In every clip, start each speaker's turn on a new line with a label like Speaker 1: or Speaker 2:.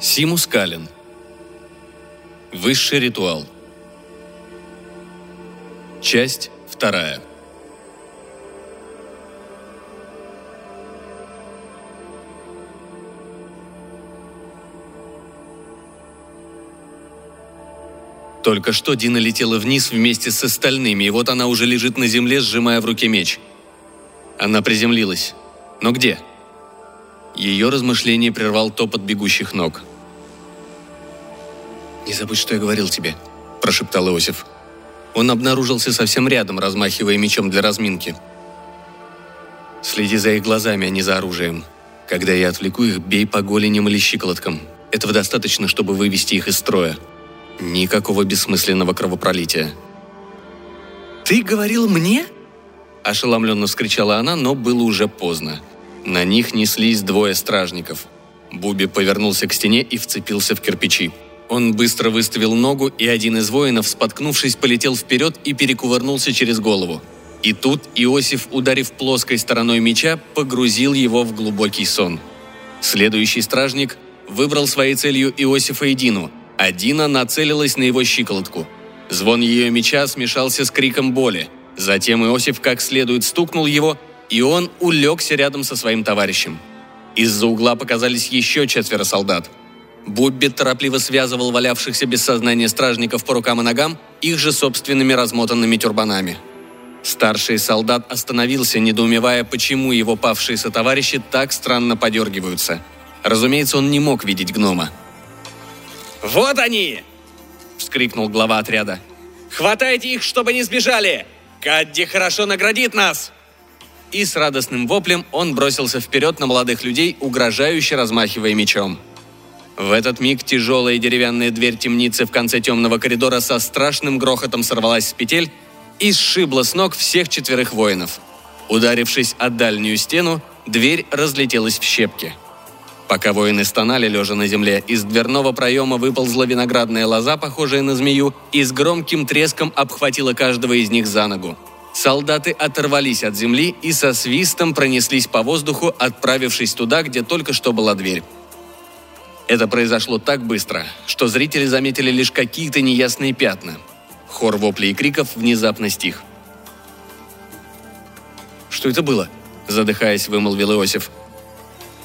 Speaker 1: Симус Калин. Высший ритуал. Часть вторая. Только что Дина летела вниз вместе с остальными, и вот она уже лежит на земле, сжимая в руке меч. Она приземлилась. Но где? Ее размышление прервал топот бегущих ног. «Не забудь, что я говорил тебе», – прошептал Иосиф. Он обнаружился совсем рядом, размахивая мечом для разминки. «Следи за их глазами, а не за оружием. Когда я отвлеку их, бей по голеням или щиколоткам. Этого достаточно, чтобы вывести их из строя. Никакого бессмысленного кровопролития». «Ты говорил мне?» Ошеломленно вскричала она, но было уже поздно. На них неслись двое стражников. Буби повернулся к стене и вцепился в кирпичи. Он быстро выставил ногу, и один из воинов, споткнувшись, полетел вперед и перекувырнулся через голову. И тут Иосиф, ударив плоской стороной меча, погрузил его в глубокий сон. Следующий стражник выбрал своей целью Иосифа и Дину, а Дина нацелилась на его щиколотку. Звон ее меча смешался с криком боли. Затем Иосиф как следует стукнул его, и он улегся рядом со своим товарищем. Из-за угла показались еще четверо солдат – Бубби торопливо связывал валявшихся без сознания стражников по рукам и ногам их же собственными размотанными тюрбанами. Старший солдат остановился, недоумевая, почему его павшие сотоварищи так странно подергиваются. Разумеется, он не мог видеть гнома.
Speaker 2: «Вот они!» – вскрикнул глава отряда. «Хватайте их, чтобы не сбежали! Кадди хорошо наградит нас!»
Speaker 1: И с радостным воплем он бросился вперед на молодых людей, угрожающе размахивая мечом. В этот миг тяжелая деревянная дверь темницы в конце темного коридора со страшным грохотом сорвалась с петель и сшибла с ног всех четверых воинов. Ударившись о дальнюю стену, дверь разлетелась в щепки. Пока воины стонали, лежа на земле, из дверного проема выползла виноградная лоза, похожая на змею, и с громким треском обхватила каждого из них за ногу. Солдаты оторвались от земли и со свистом пронеслись по воздуху, отправившись туда, где только что была дверь. Это произошло так быстро, что зрители заметили лишь какие-то неясные пятна. Хор воплей и криков внезапно стих. «Что это было?» – задыхаясь, вымолвил Иосиф.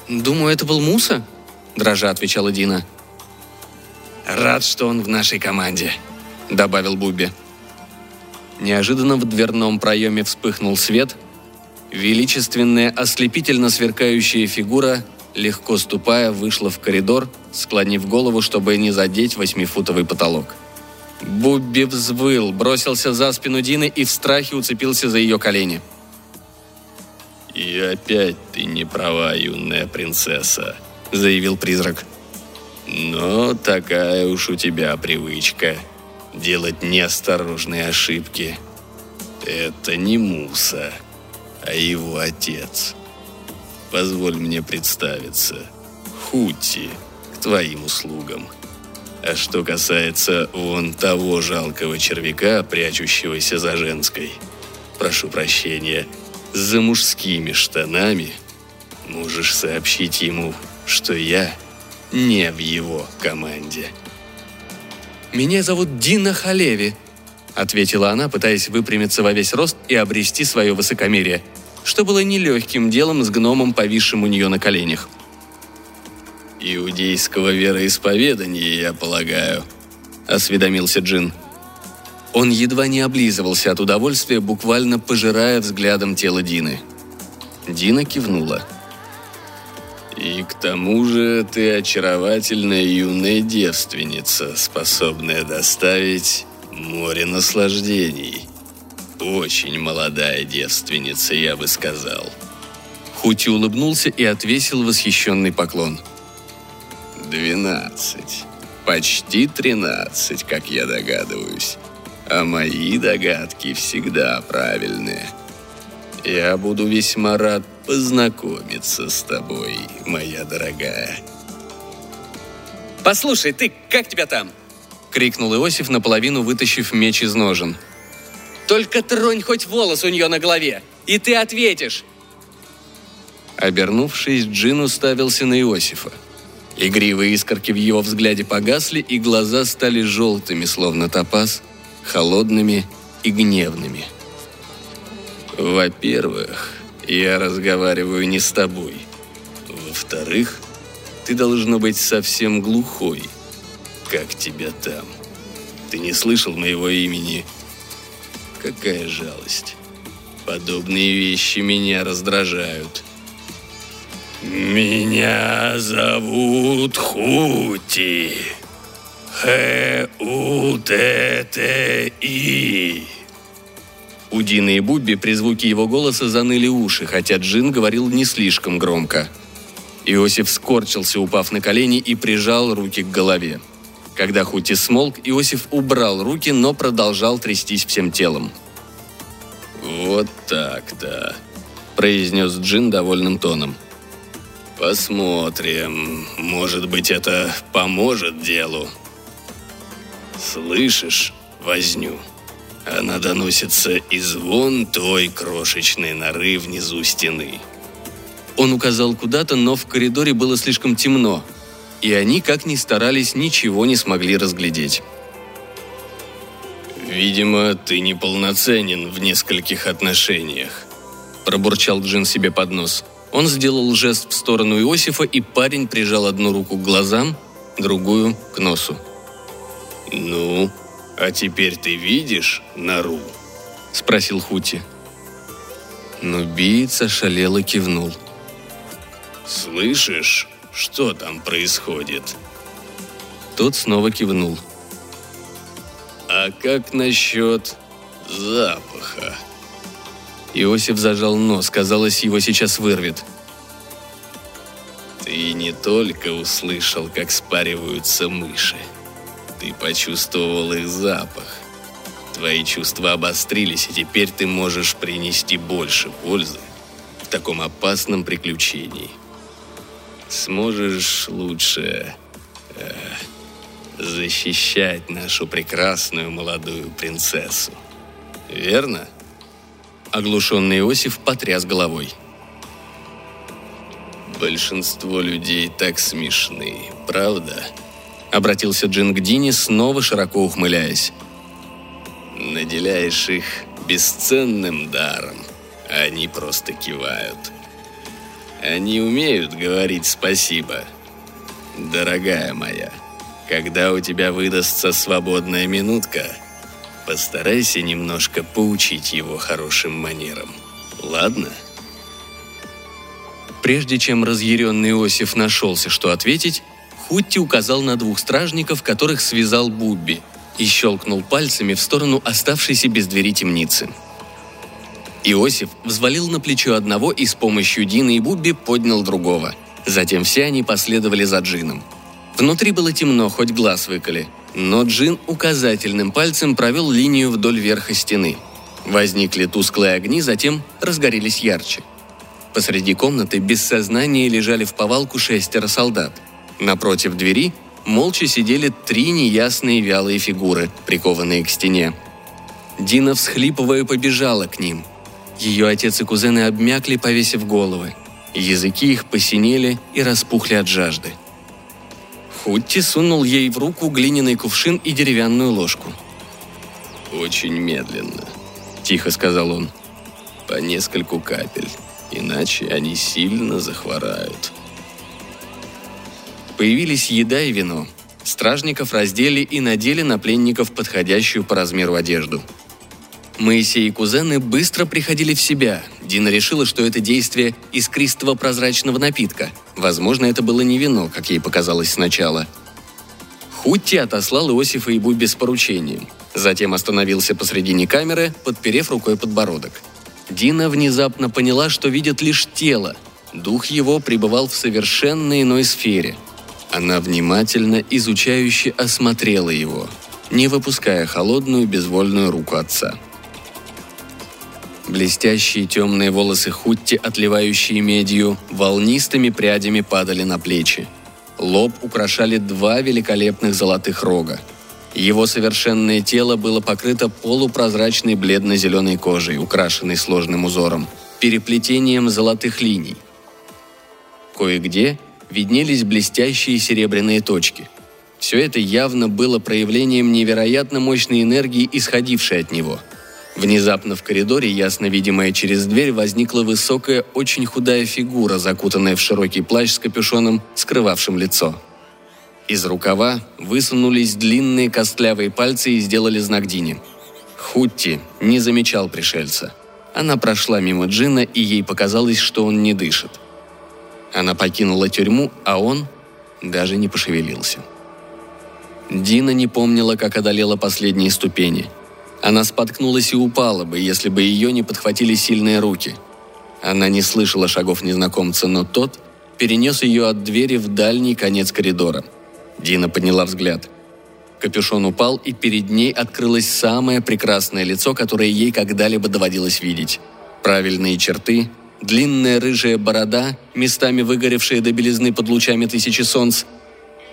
Speaker 1: «Думаю, это был Муса», – дрожа отвечала Дина. «Рад, что он в нашей команде», – добавил Бубби. Неожиданно в дверном проеме вспыхнул свет. Величественная, ослепительно сверкающая фигура легко ступая, вышла в коридор, склонив голову, чтобы не задеть восьмифутовый потолок. Бубби взвыл, бросился за спину Дины и в страхе уцепился за ее колени.
Speaker 3: «И опять ты не права, юная принцесса», — заявил призрак. «Но такая уж у тебя привычка — делать неосторожные ошибки. Это не Муса, а его отец». Позволь мне представиться. Хути, к твоим услугам. А что касается вон того жалкого червяка, прячущегося за женской, прошу прощения, за мужскими штанами, можешь сообщить ему, что я не в его команде.
Speaker 1: «Меня зовут Дина Халеви», — ответила она, пытаясь выпрямиться во весь рост и обрести свое высокомерие — что было нелегким делом с гномом, повисшим у нее на коленях.
Speaker 3: «Иудейского вероисповедания, я полагаю», — осведомился Джин.
Speaker 1: Он едва не облизывался от удовольствия, буквально пожирая взглядом тело Дины. Дина кивнула.
Speaker 3: «И к тому же ты очаровательная юная девственница, способная доставить море наслаждений», очень молодая девственница, я бы сказал.
Speaker 1: Хути улыбнулся и отвесил восхищенный поклон.
Speaker 3: «Двенадцать. Почти тринадцать, как я догадываюсь. А мои догадки всегда правильные. Я буду весьма рад познакомиться с тобой, моя дорогая».
Speaker 2: «Послушай, ты, как тебя там?»
Speaker 1: — крикнул Иосиф, наполовину вытащив меч из ножен.
Speaker 2: Только тронь хоть волос у нее на голове, и ты ответишь!»
Speaker 1: Обернувшись, Джин уставился на Иосифа. Игривые искорки в его взгляде погасли, и глаза стали желтыми, словно топаз, холодными и гневными. «Во-первых, я разговариваю не с тобой. Во-вторых, ты должно быть совсем глухой. Как тебя там? Ты не слышал моего имени? Какая жалость. Подобные вещи меня раздражают. Меня зовут Хути. Х-У-Т-Т-И. У Дины и Бубби при звуке его голоса заныли уши, хотя Джин говорил не слишком громко. Иосиф скорчился, упав на колени, и прижал руки к голове. Когда Хути смолк, Иосиф убрал руки, но продолжал трястись всем телом. «Вот так-то», – произнес Джин довольным тоном. «Посмотрим. Может быть, это поможет делу». «Слышишь возню? Она доносится из вон той крошечной норы внизу стены». Он указал куда-то, но в коридоре было слишком темно, и они, как ни старались, ничего не смогли разглядеть. «Видимо, ты неполноценен в нескольких отношениях», – пробурчал Джин себе под нос. Он сделал жест в сторону Иосифа, и парень прижал одну руку к глазам, другую – к носу. «Ну, а теперь ты видишь нору?» – спросил Хути. Но биец ошалело кивнул – «Слышишь, что там происходит?» Тот снова кивнул. «А как насчет запаха?» Иосиф зажал нос, казалось, его сейчас вырвет. «Ты не только услышал, как спариваются мыши. Ты почувствовал их запах. Твои чувства обострились, и теперь ты можешь принести больше пользы в таком опасном приключении» сможешь лучше э, защищать нашу прекрасную молодую принцессу. Верно? Оглушенный Иосиф потряс головой. Большинство людей так смешны, правда? Обратился Джин к Дине, снова широко ухмыляясь. Наделяешь их бесценным даром, а они просто кивают – они умеют говорить спасибо. Дорогая моя, когда у тебя выдастся свободная минутка, постарайся немножко поучить его хорошим манерам. Ладно? Прежде чем разъяренный Иосиф нашелся, что ответить, Хутти указал на двух стражников, которых связал Бубби, и щелкнул пальцами в сторону оставшейся без двери темницы – Иосиф взвалил на плечо одного и с помощью Дины и Бубби поднял другого. Затем все они последовали за Джином. Внутри было темно, хоть глаз выколи. Но Джин указательным пальцем провел линию вдоль верха стены. Возникли тусклые огни, затем разгорелись ярче. Посреди комнаты без сознания лежали в повалку шестеро солдат. Напротив двери молча сидели три неясные вялые фигуры, прикованные к стене. Дина, всхлипывая, побежала к ним – ее отец и кузены обмякли, повесив головы. Языки их посинели и распухли от жажды. Хутти сунул ей в руку глиняный кувшин и деревянную ложку. «Очень медленно», – тихо сказал он. «По нескольку капель, иначе они сильно захворают». Появились еда и вино. Стражников раздели и надели на пленников подходящую по размеру одежду – Моисей и кузены быстро приходили в себя. Дина решила, что это действие искристого прозрачного напитка. Возможно, это было не вино, как ей показалось сначала. Хутти отослал Иосифа и Буби с поручением. Затем остановился посредине камеры, подперев рукой подбородок. Дина внезапно поняла, что видит лишь тело. Дух его пребывал в совершенно иной сфере. Она внимательно, изучающе осмотрела его, не выпуская холодную, безвольную руку отца. Блестящие темные волосы Хутти, отливающие медью, волнистыми прядями падали на плечи. Лоб украшали два великолепных золотых рога. Его совершенное тело было покрыто полупрозрачной бледно-зеленой кожей, украшенной сложным узором, переплетением золотых линий. Кое-где виднелись блестящие серебряные точки. Все это явно было проявлением невероятно мощной энергии, исходившей от него. Внезапно в коридоре, ясно видимая через дверь, возникла высокая, очень худая фигура, закутанная в широкий плащ с капюшоном, скрывавшим лицо. Из рукава высунулись длинные костлявые пальцы и сделали знак Дине. Хутти не замечал пришельца. Она прошла мимо Джина, и ей показалось, что он не дышит. Она покинула тюрьму, а он даже не пошевелился. Дина не помнила, как одолела последние ступени. Она споткнулась и упала бы, если бы ее не подхватили сильные руки. Она не слышала шагов незнакомца, но тот перенес ее от двери в дальний конец коридора. Дина подняла взгляд. Капюшон упал, и перед ней открылось самое прекрасное лицо, которое ей когда-либо доводилось видеть. Правильные черты, длинная рыжая борода, местами выгоревшая до белизны под лучами тысячи солнц,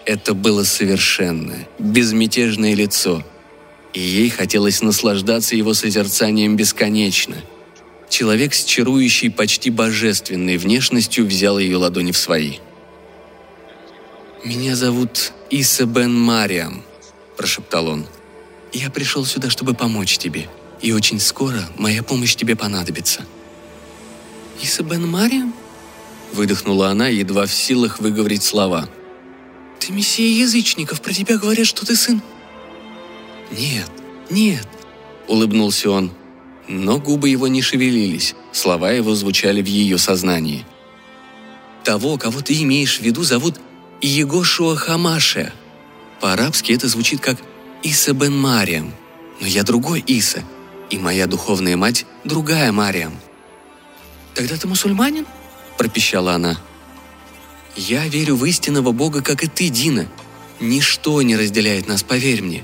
Speaker 1: это было совершенное, безмятежное лицо, и ей хотелось наслаждаться его созерцанием бесконечно. Человек с чарующей, почти божественной внешностью взял ее ладони в свои. «Меня зовут Иса Бен Мариам», – прошептал он. «Я пришел сюда, чтобы помочь тебе, и очень скоро моя помощь тебе понадобится». «Иса Бен Мариам?» – выдохнула она, едва в силах выговорить слова – «Ты мессия язычников, про тебя говорят, что ты сын». «Нет, нет», — улыбнулся он. Но губы его не шевелились, слова его звучали в ее сознании. «Того, кого ты имеешь в виду, зовут Иегошуа Хамаше. По-арабски это звучит как Иса бен Мариам, но я другой Иса, и моя духовная мать другая Мариам». «Тогда ты мусульманин?» – пропищала она. – я верю в истинного Бога, как и ты, Дина. Ничто не разделяет нас, поверь мне.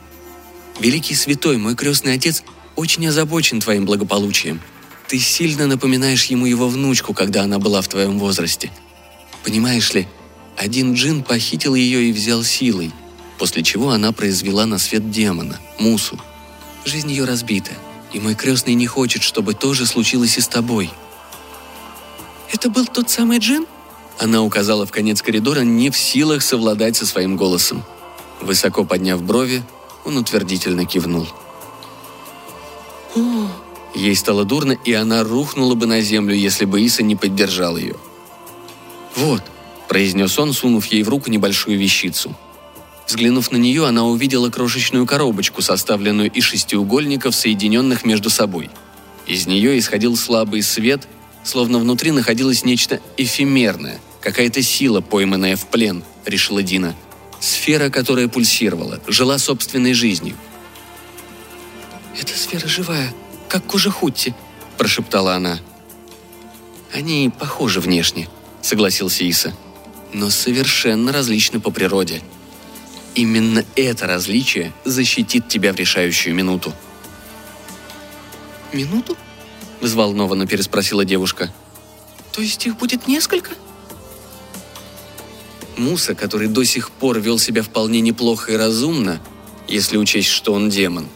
Speaker 1: Великий святой, мой крестный отец, очень озабочен твоим благополучием. Ты сильно напоминаешь ему его внучку, когда она была в твоем возрасте. Понимаешь ли, один джин похитил ее и взял силой, после чего она произвела на свет демона, Мусу. Жизнь ее разбита, и мой крестный не хочет, чтобы то же случилось и с тобой. «Это был тот самый джин?» Она указала в конец коридора, не в силах совладать со своим голосом. Высоко подняв брови, он утвердительно кивнул. Ей стало дурно, и она рухнула бы на землю, если бы Иса не поддержал ее. «Вот», – произнес он, сунув ей в руку небольшую вещицу. Взглянув на нее, она увидела крошечную коробочку, составленную из шестиугольников, соединенных между собой. Из нее исходил слабый свет, словно внутри находилось нечто эфемерное, Какая-то сила, пойманная в плен, решила Дина. Сфера, которая пульсировала, жила собственной жизнью. «Эта сфера живая, как кожа Хутти», – прошептала она. «Они похожи внешне», – согласился Иса. «Но совершенно различны по природе. Именно это различие защитит тебя в решающую минуту». «Минуту?» – взволнованно переспросила девушка. «То есть их будет несколько?» – Муса, который до сих пор вел себя вполне неплохо и разумно, если учесть, что он демон,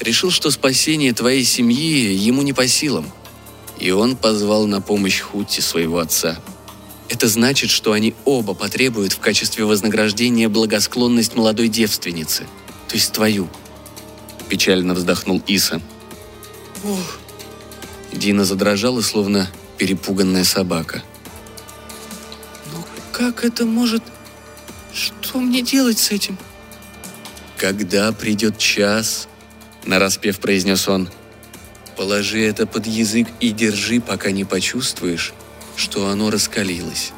Speaker 1: решил, что спасение твоей семьи ему не по силам. И он позвал на помощь Хутти своего отца. Это значит, что они оба потребуют в качестве вознаграждения благосклонность молодой девственницы, то есть твою. Печально вздохнул Иса. Ох. Дина задрожала, словно перепуганная собака – как это может... Что мне делать с этим? Когда придет час, нараспев произнес он, положи это под язык и держи, пока не почувствуешь, что оно раскалилось.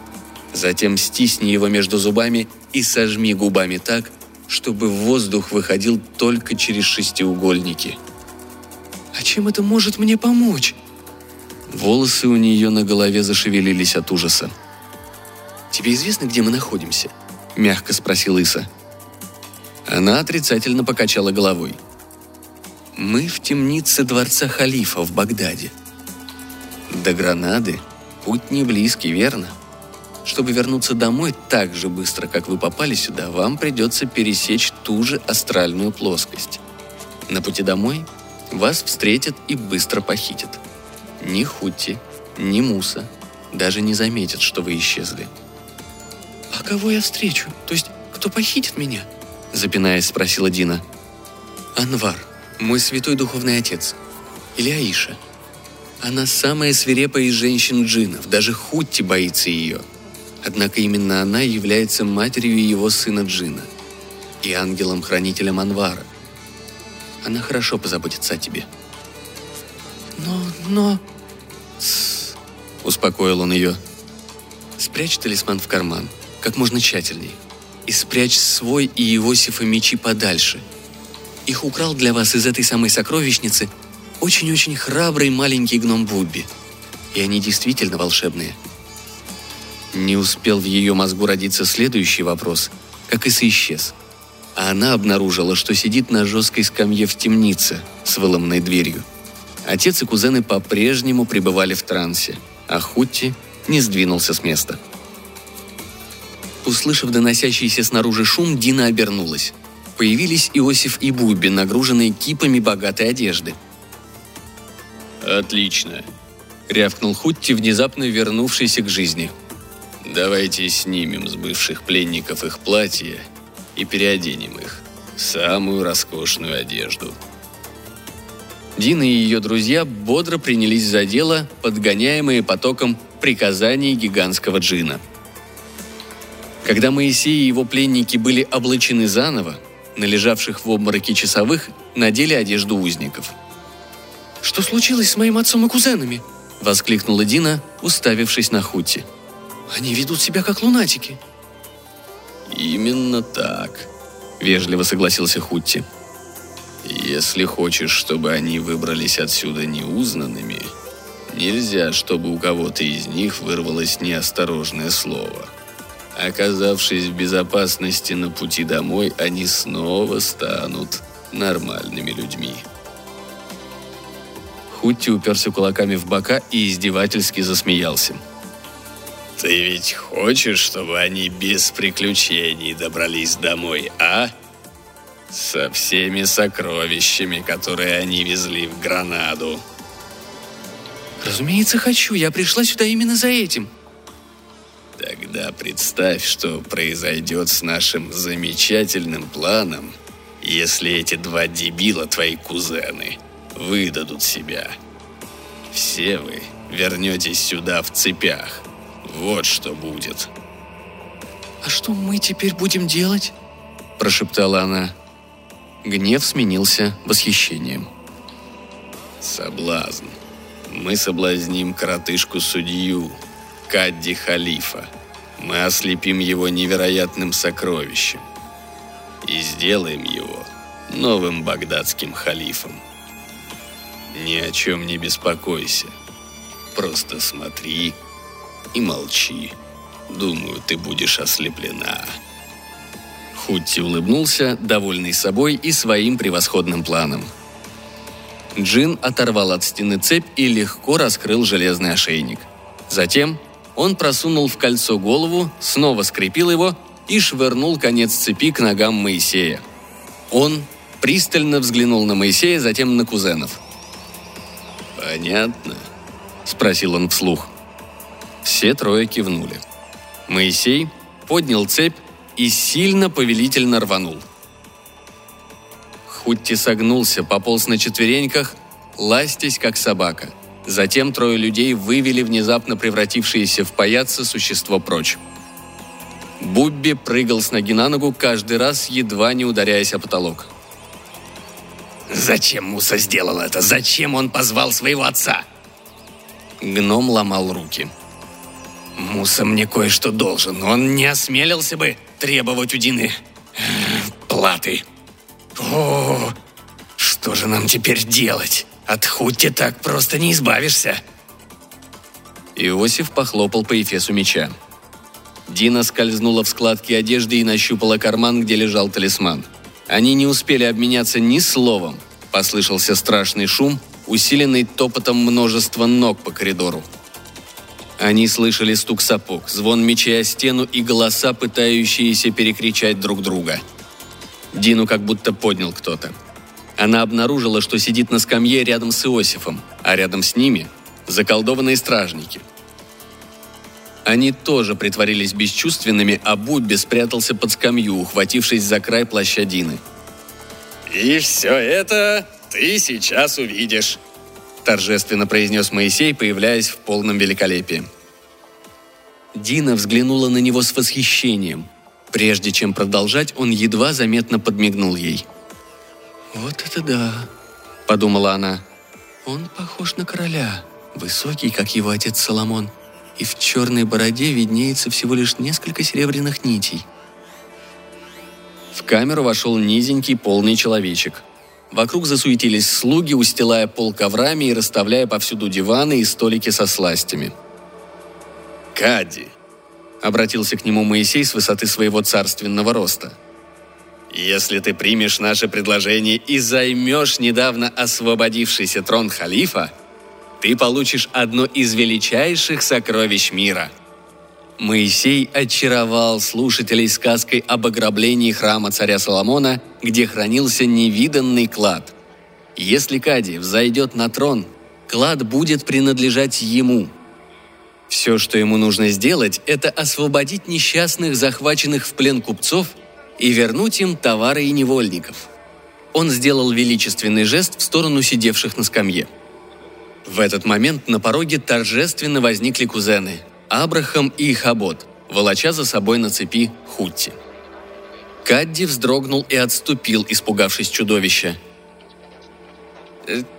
Speaker 1: Затем стисни его между зубами и сожми губами так, чтобы воздух выходил только через шестиугольники. «А чем это может мне помочь?» Волосы у нее на голове зашевелились от ужаса. «Тебе известно, где мы находимся?» – мягко спросил Иса. Она отрицательно покачала головой. «Мы в темнице дворца халифа в Багдаде. До Гранады путь не близкий, верно? Чтобы вернуться домой так же быстро, как вы попали сюда, вам придется пересечь ту же астральную плоскость. На пути домой вас встретят и быстро похитят. Ни Хутти, ни Муса даже не заметят, что вы исчезли – «А кого я встречу? То есть, кто похитит меня?» Запинаясь, спросила Дина. «Анвар, мой святой духовный отец. Или Аиша. Она самая свирепая из женщин джинов, даже Хутти боится ее. Однако именно она является матерью его сына Джина и ангелом-хранителем Анвара. Она хорошо позаботится о тебе». «Но, но...» Тс, успокоил он ее. «Спрячь талисман в карман, как можно тщательней, и спрячь свой и Иосифа мечи подальше. Их украл для вас из этой самой сокровищницы очень-очень храбрый маленький гном Бубби. И они действительно волшебные. Не успел в ее мозгу родиться следующий вопрос, как и исчез. А она обнаружила, что сидит на жесткой скамье в темнице с выломанной дверью. Отец и кузены по-прежнему пребывали в трансе, а Хутти не сдвинулся с места. Услышав доносящийся снаружи шум, Дина обернулась. Появились Иосиф и Буби, нагруженные кипами богатой одежды –
Speaker 3: «Отлично», — рявкнул Хутти, внезапно вернувшийся к жизни. «Давайте снимем с бывших пленников их платья и переоденем их в самую роскошную одежду».
Speaker 1: Дина и ее друзья бодро принялись за дело, подгоняемые потоком приказаний гигантского джина. Когда Моисей и его пленники были облачены заново, на лежавших в обмороке часовых надели одежду узников – «Что случилось с моим отцом и кузенами?» – воскликнула Дина, уставившись на Хути. «Они ведут себя как лунатики».
Speaker 3: «Именно так», – вежливо согласился Хутти. «Если хочешь, чтобы они выбрались отсюда неузнанными, нельзя, чтобы у кого-то из них вырвалось неосторожное слово. Оказавшись в безопасности на пути домой, они снова станут нормальными людьми».
Speaker 1: Хутти уперся кулаками в бока и издевательски засмеялся.
Speaker 3: «Ты ведь хочешь, чтобы они без приключений добрались домой, а? Со всеми сокровищами, которые они везли в Гранаду».
Speaker 1: «Разумеется, хочу. Я пришла сюда именно за этим»,
Speaker 3: Тогда представь, что произойдет с нашим замечательным планом, если эти два дебила твои кузены – выдадут себя. Все вы вернетесь сюда в цепях. Вот что будет.
Speaker 1: «А что мы теперь будем делать?» – прошептала она. Гнев сменился восхищением.
Speaker 3: «Соблазн. Мы соблазним коротышку-судью, Кадди Халифа. Мы ослепим его невероятным сокровищем и сделаем его новым багдадским халифом. Ни о чем не беспокойся. Просто смотри и молчи. Думаю, ты будешь ослеплена».
Speaker 1: Хутти улыбнулся, довольный собой и своим превосходным планом. Джин оторвал от стены цепь и легко раскрыл железный ошейник. Затем он просунул в кольцо голову, снова скрепил его и швырнул конец цепи к ногам Моисея. Он пристально взглянул на Моисея, затем на кузенов –
Speaker 3: «Понятно?»
Speaker 1: – спросил он вслух. Все трое кивнули. Моисей поднял цепь и сильно повелительно рванул. Хутти согнулся, пополз на четвереньках, ластясь, как собака. Затем трое людей вывели внезапно превратившееся в паяца существо прочь. Бубби прыгал с ноги на ногу, каждый раз едва не ударяясь о потолок –
Speaker 2: Зачем Муса сделал это? Зачем он позвал своего отца?
Speaker 1: Гном ломал руки.
Speaker 2: Муса мне кое-что должен. Он не осмелился бы требовать у Дины э, платы. О, что же нам теперь делать? От Хутти так просто не избавишься.
Speaker 1: Иосиф похлопал по эфесу меча. Дина скользнула в складки одежды и нащупала карман, где лежал талисман – они не успели обменяться ни словом. Послышался страшный шум, усиленный топотом множества ног по коридору. Они слышали стук сапог, звон мечей о стену и голоса, пытающиеся перекричать друг друга. Дину как будто поднял кто-то. Она обнаружила, что сидит на скамье рядом с Иосифом, а рядом с ними – заколдованные стражники. Они тоже притворились бесчувственными, а Бубби спрятался под скамью, ухватившись за край плаща Дины.
Speaker 2: «И все это ты сейчас увидишь», – торжественно произнес Моисей, появляясь в полном великолепии.
Speaker 1: Дина взглянула на него с восхищением. Прежде чем продолжать, он едва заметно подмигнул ей. «Вот это да!» – подумала она. «Он похож на короля, высокий, как его отец Соломон, и в черной бороде виднеется всего лишь несколько серебряных нитей». В камеру вошел низенький полный человечек. Вокруг засуетились слуги, устилая пол коврами и расставляя повсюду диваны и столики со сластями –
Speaker 2: Кади!» — обратился к нему Моисей с высоты своего царственного роста. «Если ты примешь наше предложение и займешь недавно освободившийся трон халифа, ты получишь одно из величайших сокровищ мира».
Speaker 1: Моисей очаровал слушателей сказкой об ограблении храма царя Соломона, где хранился невиданный клад. Если Кади взойдет на трон, клад будет принадлежать ему – все, что ему нужно сделать, это освободить несчастных, захваченных в плен купцов, и вернуть им товары и невольников. Он сделал величественный жест в сторону сидевших на скамье. В этот момент на пороге торжественно возникли кузены – Абрахам и Хабот, волоча за собой на цепи Хутти. Кадди вздрогнул и отступил, испугавшись чудовища.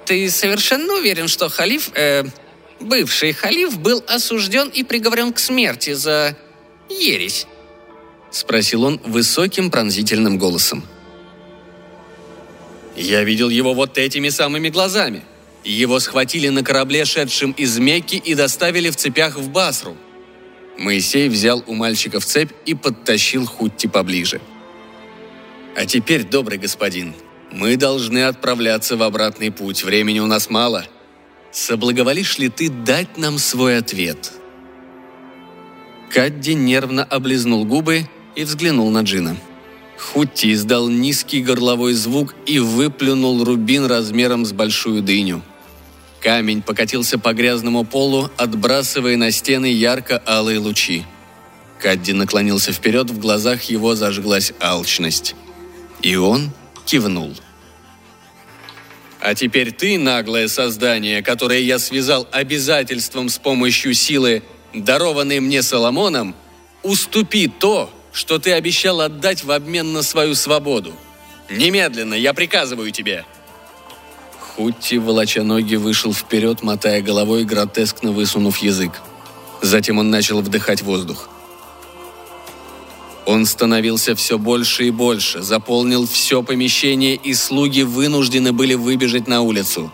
Speaker 4: «Ты совершенно уверен, что халиф, э, Бывший халиф был осужден и приговорен к смерти за ересь?»
Speaker 1: — спросил он высоким пронзительным голосом.
Speaker 2: «Я видел его вот этими самыми глазами. Его схватили на корабле, шедшем из Мекки, и доставили в цепях в Басру».
Speaker 1: Моисей взял у мальчика в цепь и подтащил Хутти поближе. «А теперь, добрый господин, мы должны отправляться в обратный путь. Времени у нас мало», соблаговолишь ли ты дать нам свой ответ?» Кадди нервно облизнул губы и взглянул на Джина. Хутти издал низкий горловой звук и выплюнул рубин размером с большую дыню. Камень покатился по грязному полу, отбрасывая на стены ярко-алые лучи. Кадди наклонился вперед, в глазах его зажглась алчность. И он кивнул.
Speaker 2: А теперь ты, наглое создание, которое я связал обязательством с помощью силы, дарованной мне Соломоном, уступи то, что ты обещал отдать в обмен на свою свободу. Немедленно, я приказываю тебе!»
Speaker 1: Хутти, волоча ноги, вышел вперед, мотая головой, гротескно высунув язык. Затем он начал вдыхать воздух. Он становился все больше и больше, заполнил все помещение, и слуги вынуждены были выбежать на улицу.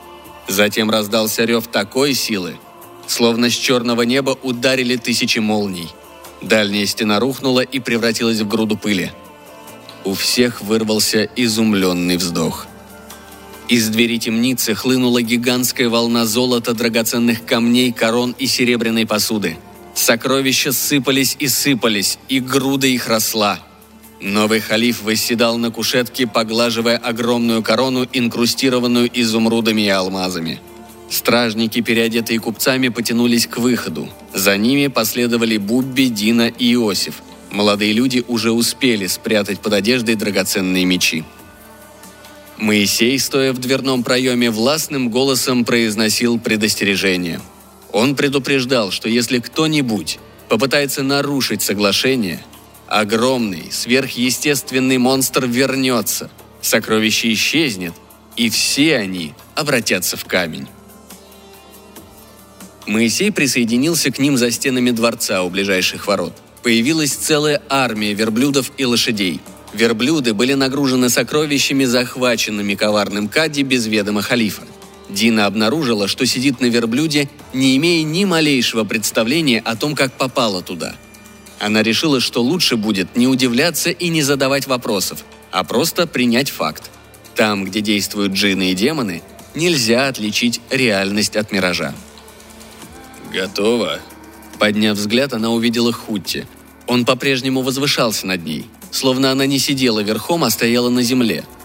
Speaker 1: Затем раздался рев такой силы, словно с черного неба ударили тысячи молний. Дальняя стена рухнула и превратилась в груду пыли. У всех вырвался изумленный вздох. Из двери темницы хлынула гигантская волна золота, драгоценных камней, корон и серебряной посуды – Сокровища сыпались и сыпались, и груда их росла. Новый халиф восседал на кушетке, поглаживая огромную корону, инкрустированную изумрудами и алмазами. Стражники, переодетые купцами, потянулись к выходу. За ними последовали Бубби, Дина и Иосиф. Молодые люди уже успели спрятать под одеждой драгоценные мечи. Моисей, стоя в дверном проеме, властным голосом произносил предостережение – он предупреждал, что если кто-нибудь попытается нарушить соглашение, огромный, сверхъестественный монстр вернется, сокровище исчезнет, и все они обратятся в камень. Моисей присоединился к ним за стенами дворца у ближайших ворот. Появилась целая армия верблюдов и лошадей. Верблюды были нагружены сокровищами, захваченными коварным Кади без ведома халифа. Дина обнаружила, что сидит на верблюде, не имея ни малейшего представления о том, как попала туда. Она решила, что лучше будет не удивляться и не задавать вопросов, а просто принять факт. Там, где действуют джинны и демоны, нельзя отличить реальность от миража.
Speaker 2: «Готово?»
Speaker 1: Подняв взгляд, она увидела Хутти. Он по-прежнему возвышался над ней, словно она не сидела верхом, а стояла на земле –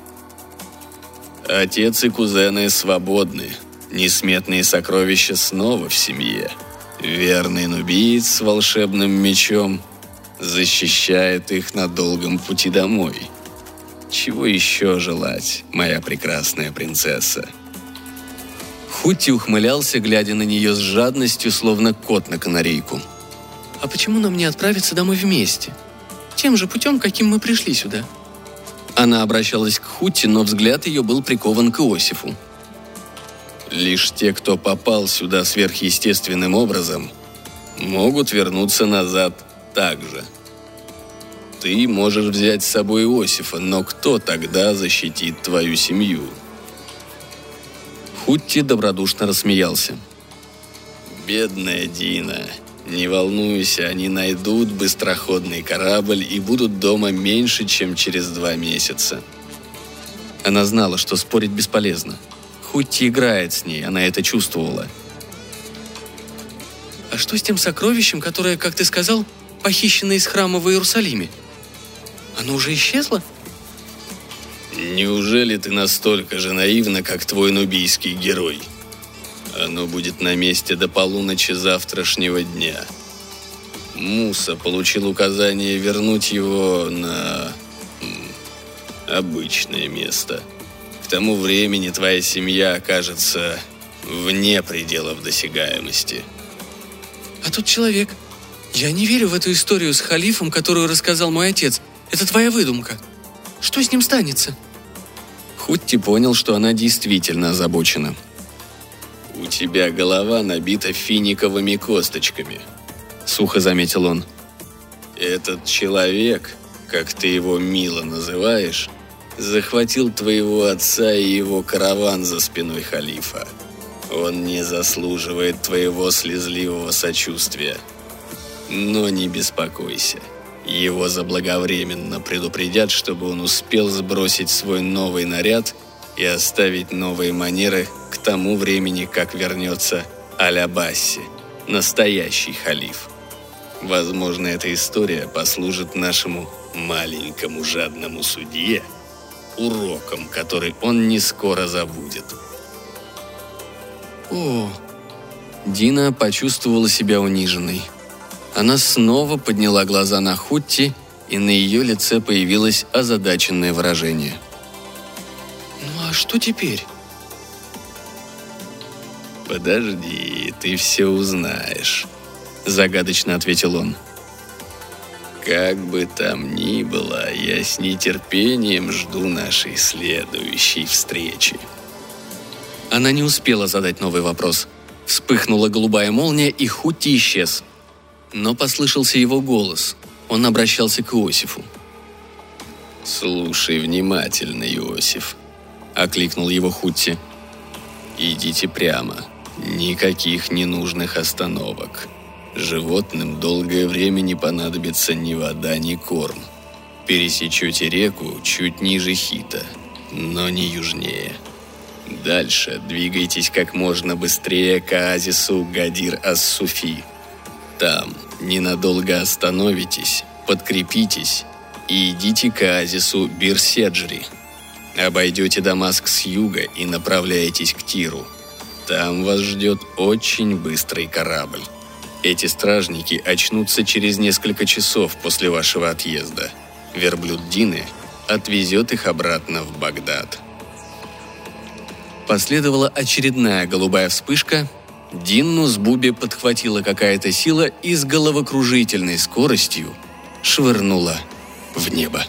Speaker 3: Отец и кузены свободны. Несметные сокровища снова в семье. Верный нубиец с волшебным мечом защищает их на долгом пути домой. Чего еще желать, моя прекрасная принцесса?»
Speaker 1: Хутти ухмылялся, глядя на нее с жадностью, словно кот на канарейку. «А почему нам не отправиться домой вместе? Тем же путем, каким мы пришли сюда?» Она обращалась к Хутти, но взгляд ее был прикован к Иосифу.
Speaker 3: Лишь те, кто попал сюда сверхъестественным образом, могут вернуться назад так же. Ты можешь взять с собой Иосифа, но кто тогда защитит твою семью?»
Speaker 1: Хутти добродушно рассмеялся.
Speaker 3: «Бедная Дина, не волнуйся, они найдут быстроходный корабль и будут дома меньше, чем через два месяца».
Speaker 1: Она знала, что спорить бесполезно. Хутти играет с ней, она это чувствовала. «А что с тем сокровищем, которое, как ты сказал, похищено из храма в Иерусалиме? Оно уже исчезло?»
Speaker 3: Неужели ты настолько же наивна, как твой нубийский герой? Оно будет на месте до полуночи завтрашнего дня. Муса получил указание вернуть его на обычное место. К тому времени твоя семья окажется вне пределов досягаемости.
Speaker 1: А тут человек. Я не верю в эту историю с халифом, которую рассказал мой отец. Это твоя выдумка. Что с ним станется?» Хутти понял, что она действительно озабочена.
Speaker 3: «У тебя голова набита финиковыми косточками», — сухо заметил он. «Этот человек, как ты его мило называешь, захватил твоего отца и его караван за спиной халифа. Он не заслуживает твоего слезливого сочувствия. Но не беспокойся. Его заблаговременно предупредят, чтобы он успел сбросить свой новый наряд и оставить новые манеры к тому времени, как вернется Алябасси, настоящий халиф. Возможно, эта история послужит нашему маленькому жадному судье уроком, который он не скоро забудет.
Speaker 1: О, Дина почувствовала себя униженной. Она снова подняла глаза на Хутти, и на ее лице появилось озадаченное выражение. «Ну а что теперь?»
Speaker 3: «Подожди, ты все узнаешь», — загадочно ответил он. «Как бы там ни было, я с нетерпением жду нашей следующей встречи».
Speaker 1: Она не успела задать новый вопрос. Вспыхнула голубая молния, и Хутти исчез — но послышался его голос. Он обращался к Иосифу.
Speaker 3: «Слушай внимательно, Иосиф», — окликнул его Хутти. «Идите прямо. Никаких ненужных остановок. Животным долгое время не понадобится ни вода, ни корм. Пересечете реку чуть ниже Хита, но не южнее. Дальше двигайтесь как можно быстрее к оазису Гадир-ас-Суфи. Там ненадолго остановитесь, подкрепитесь и идите к оазису Бирседжри. Обойдете Дамаск с юга и направляетесь к Тиру. Там вас ждет очень быстрый корабль. Эти стражники очнутся через несколько часов после вашего отъезда. Верблюд Дины отвезет их обратно в Багдад.
Speaker 1: Последовала очередная голубая вспышка, Динну с Буби подхватила какая-то сила и с головокружительной скоростью швырнула в небо.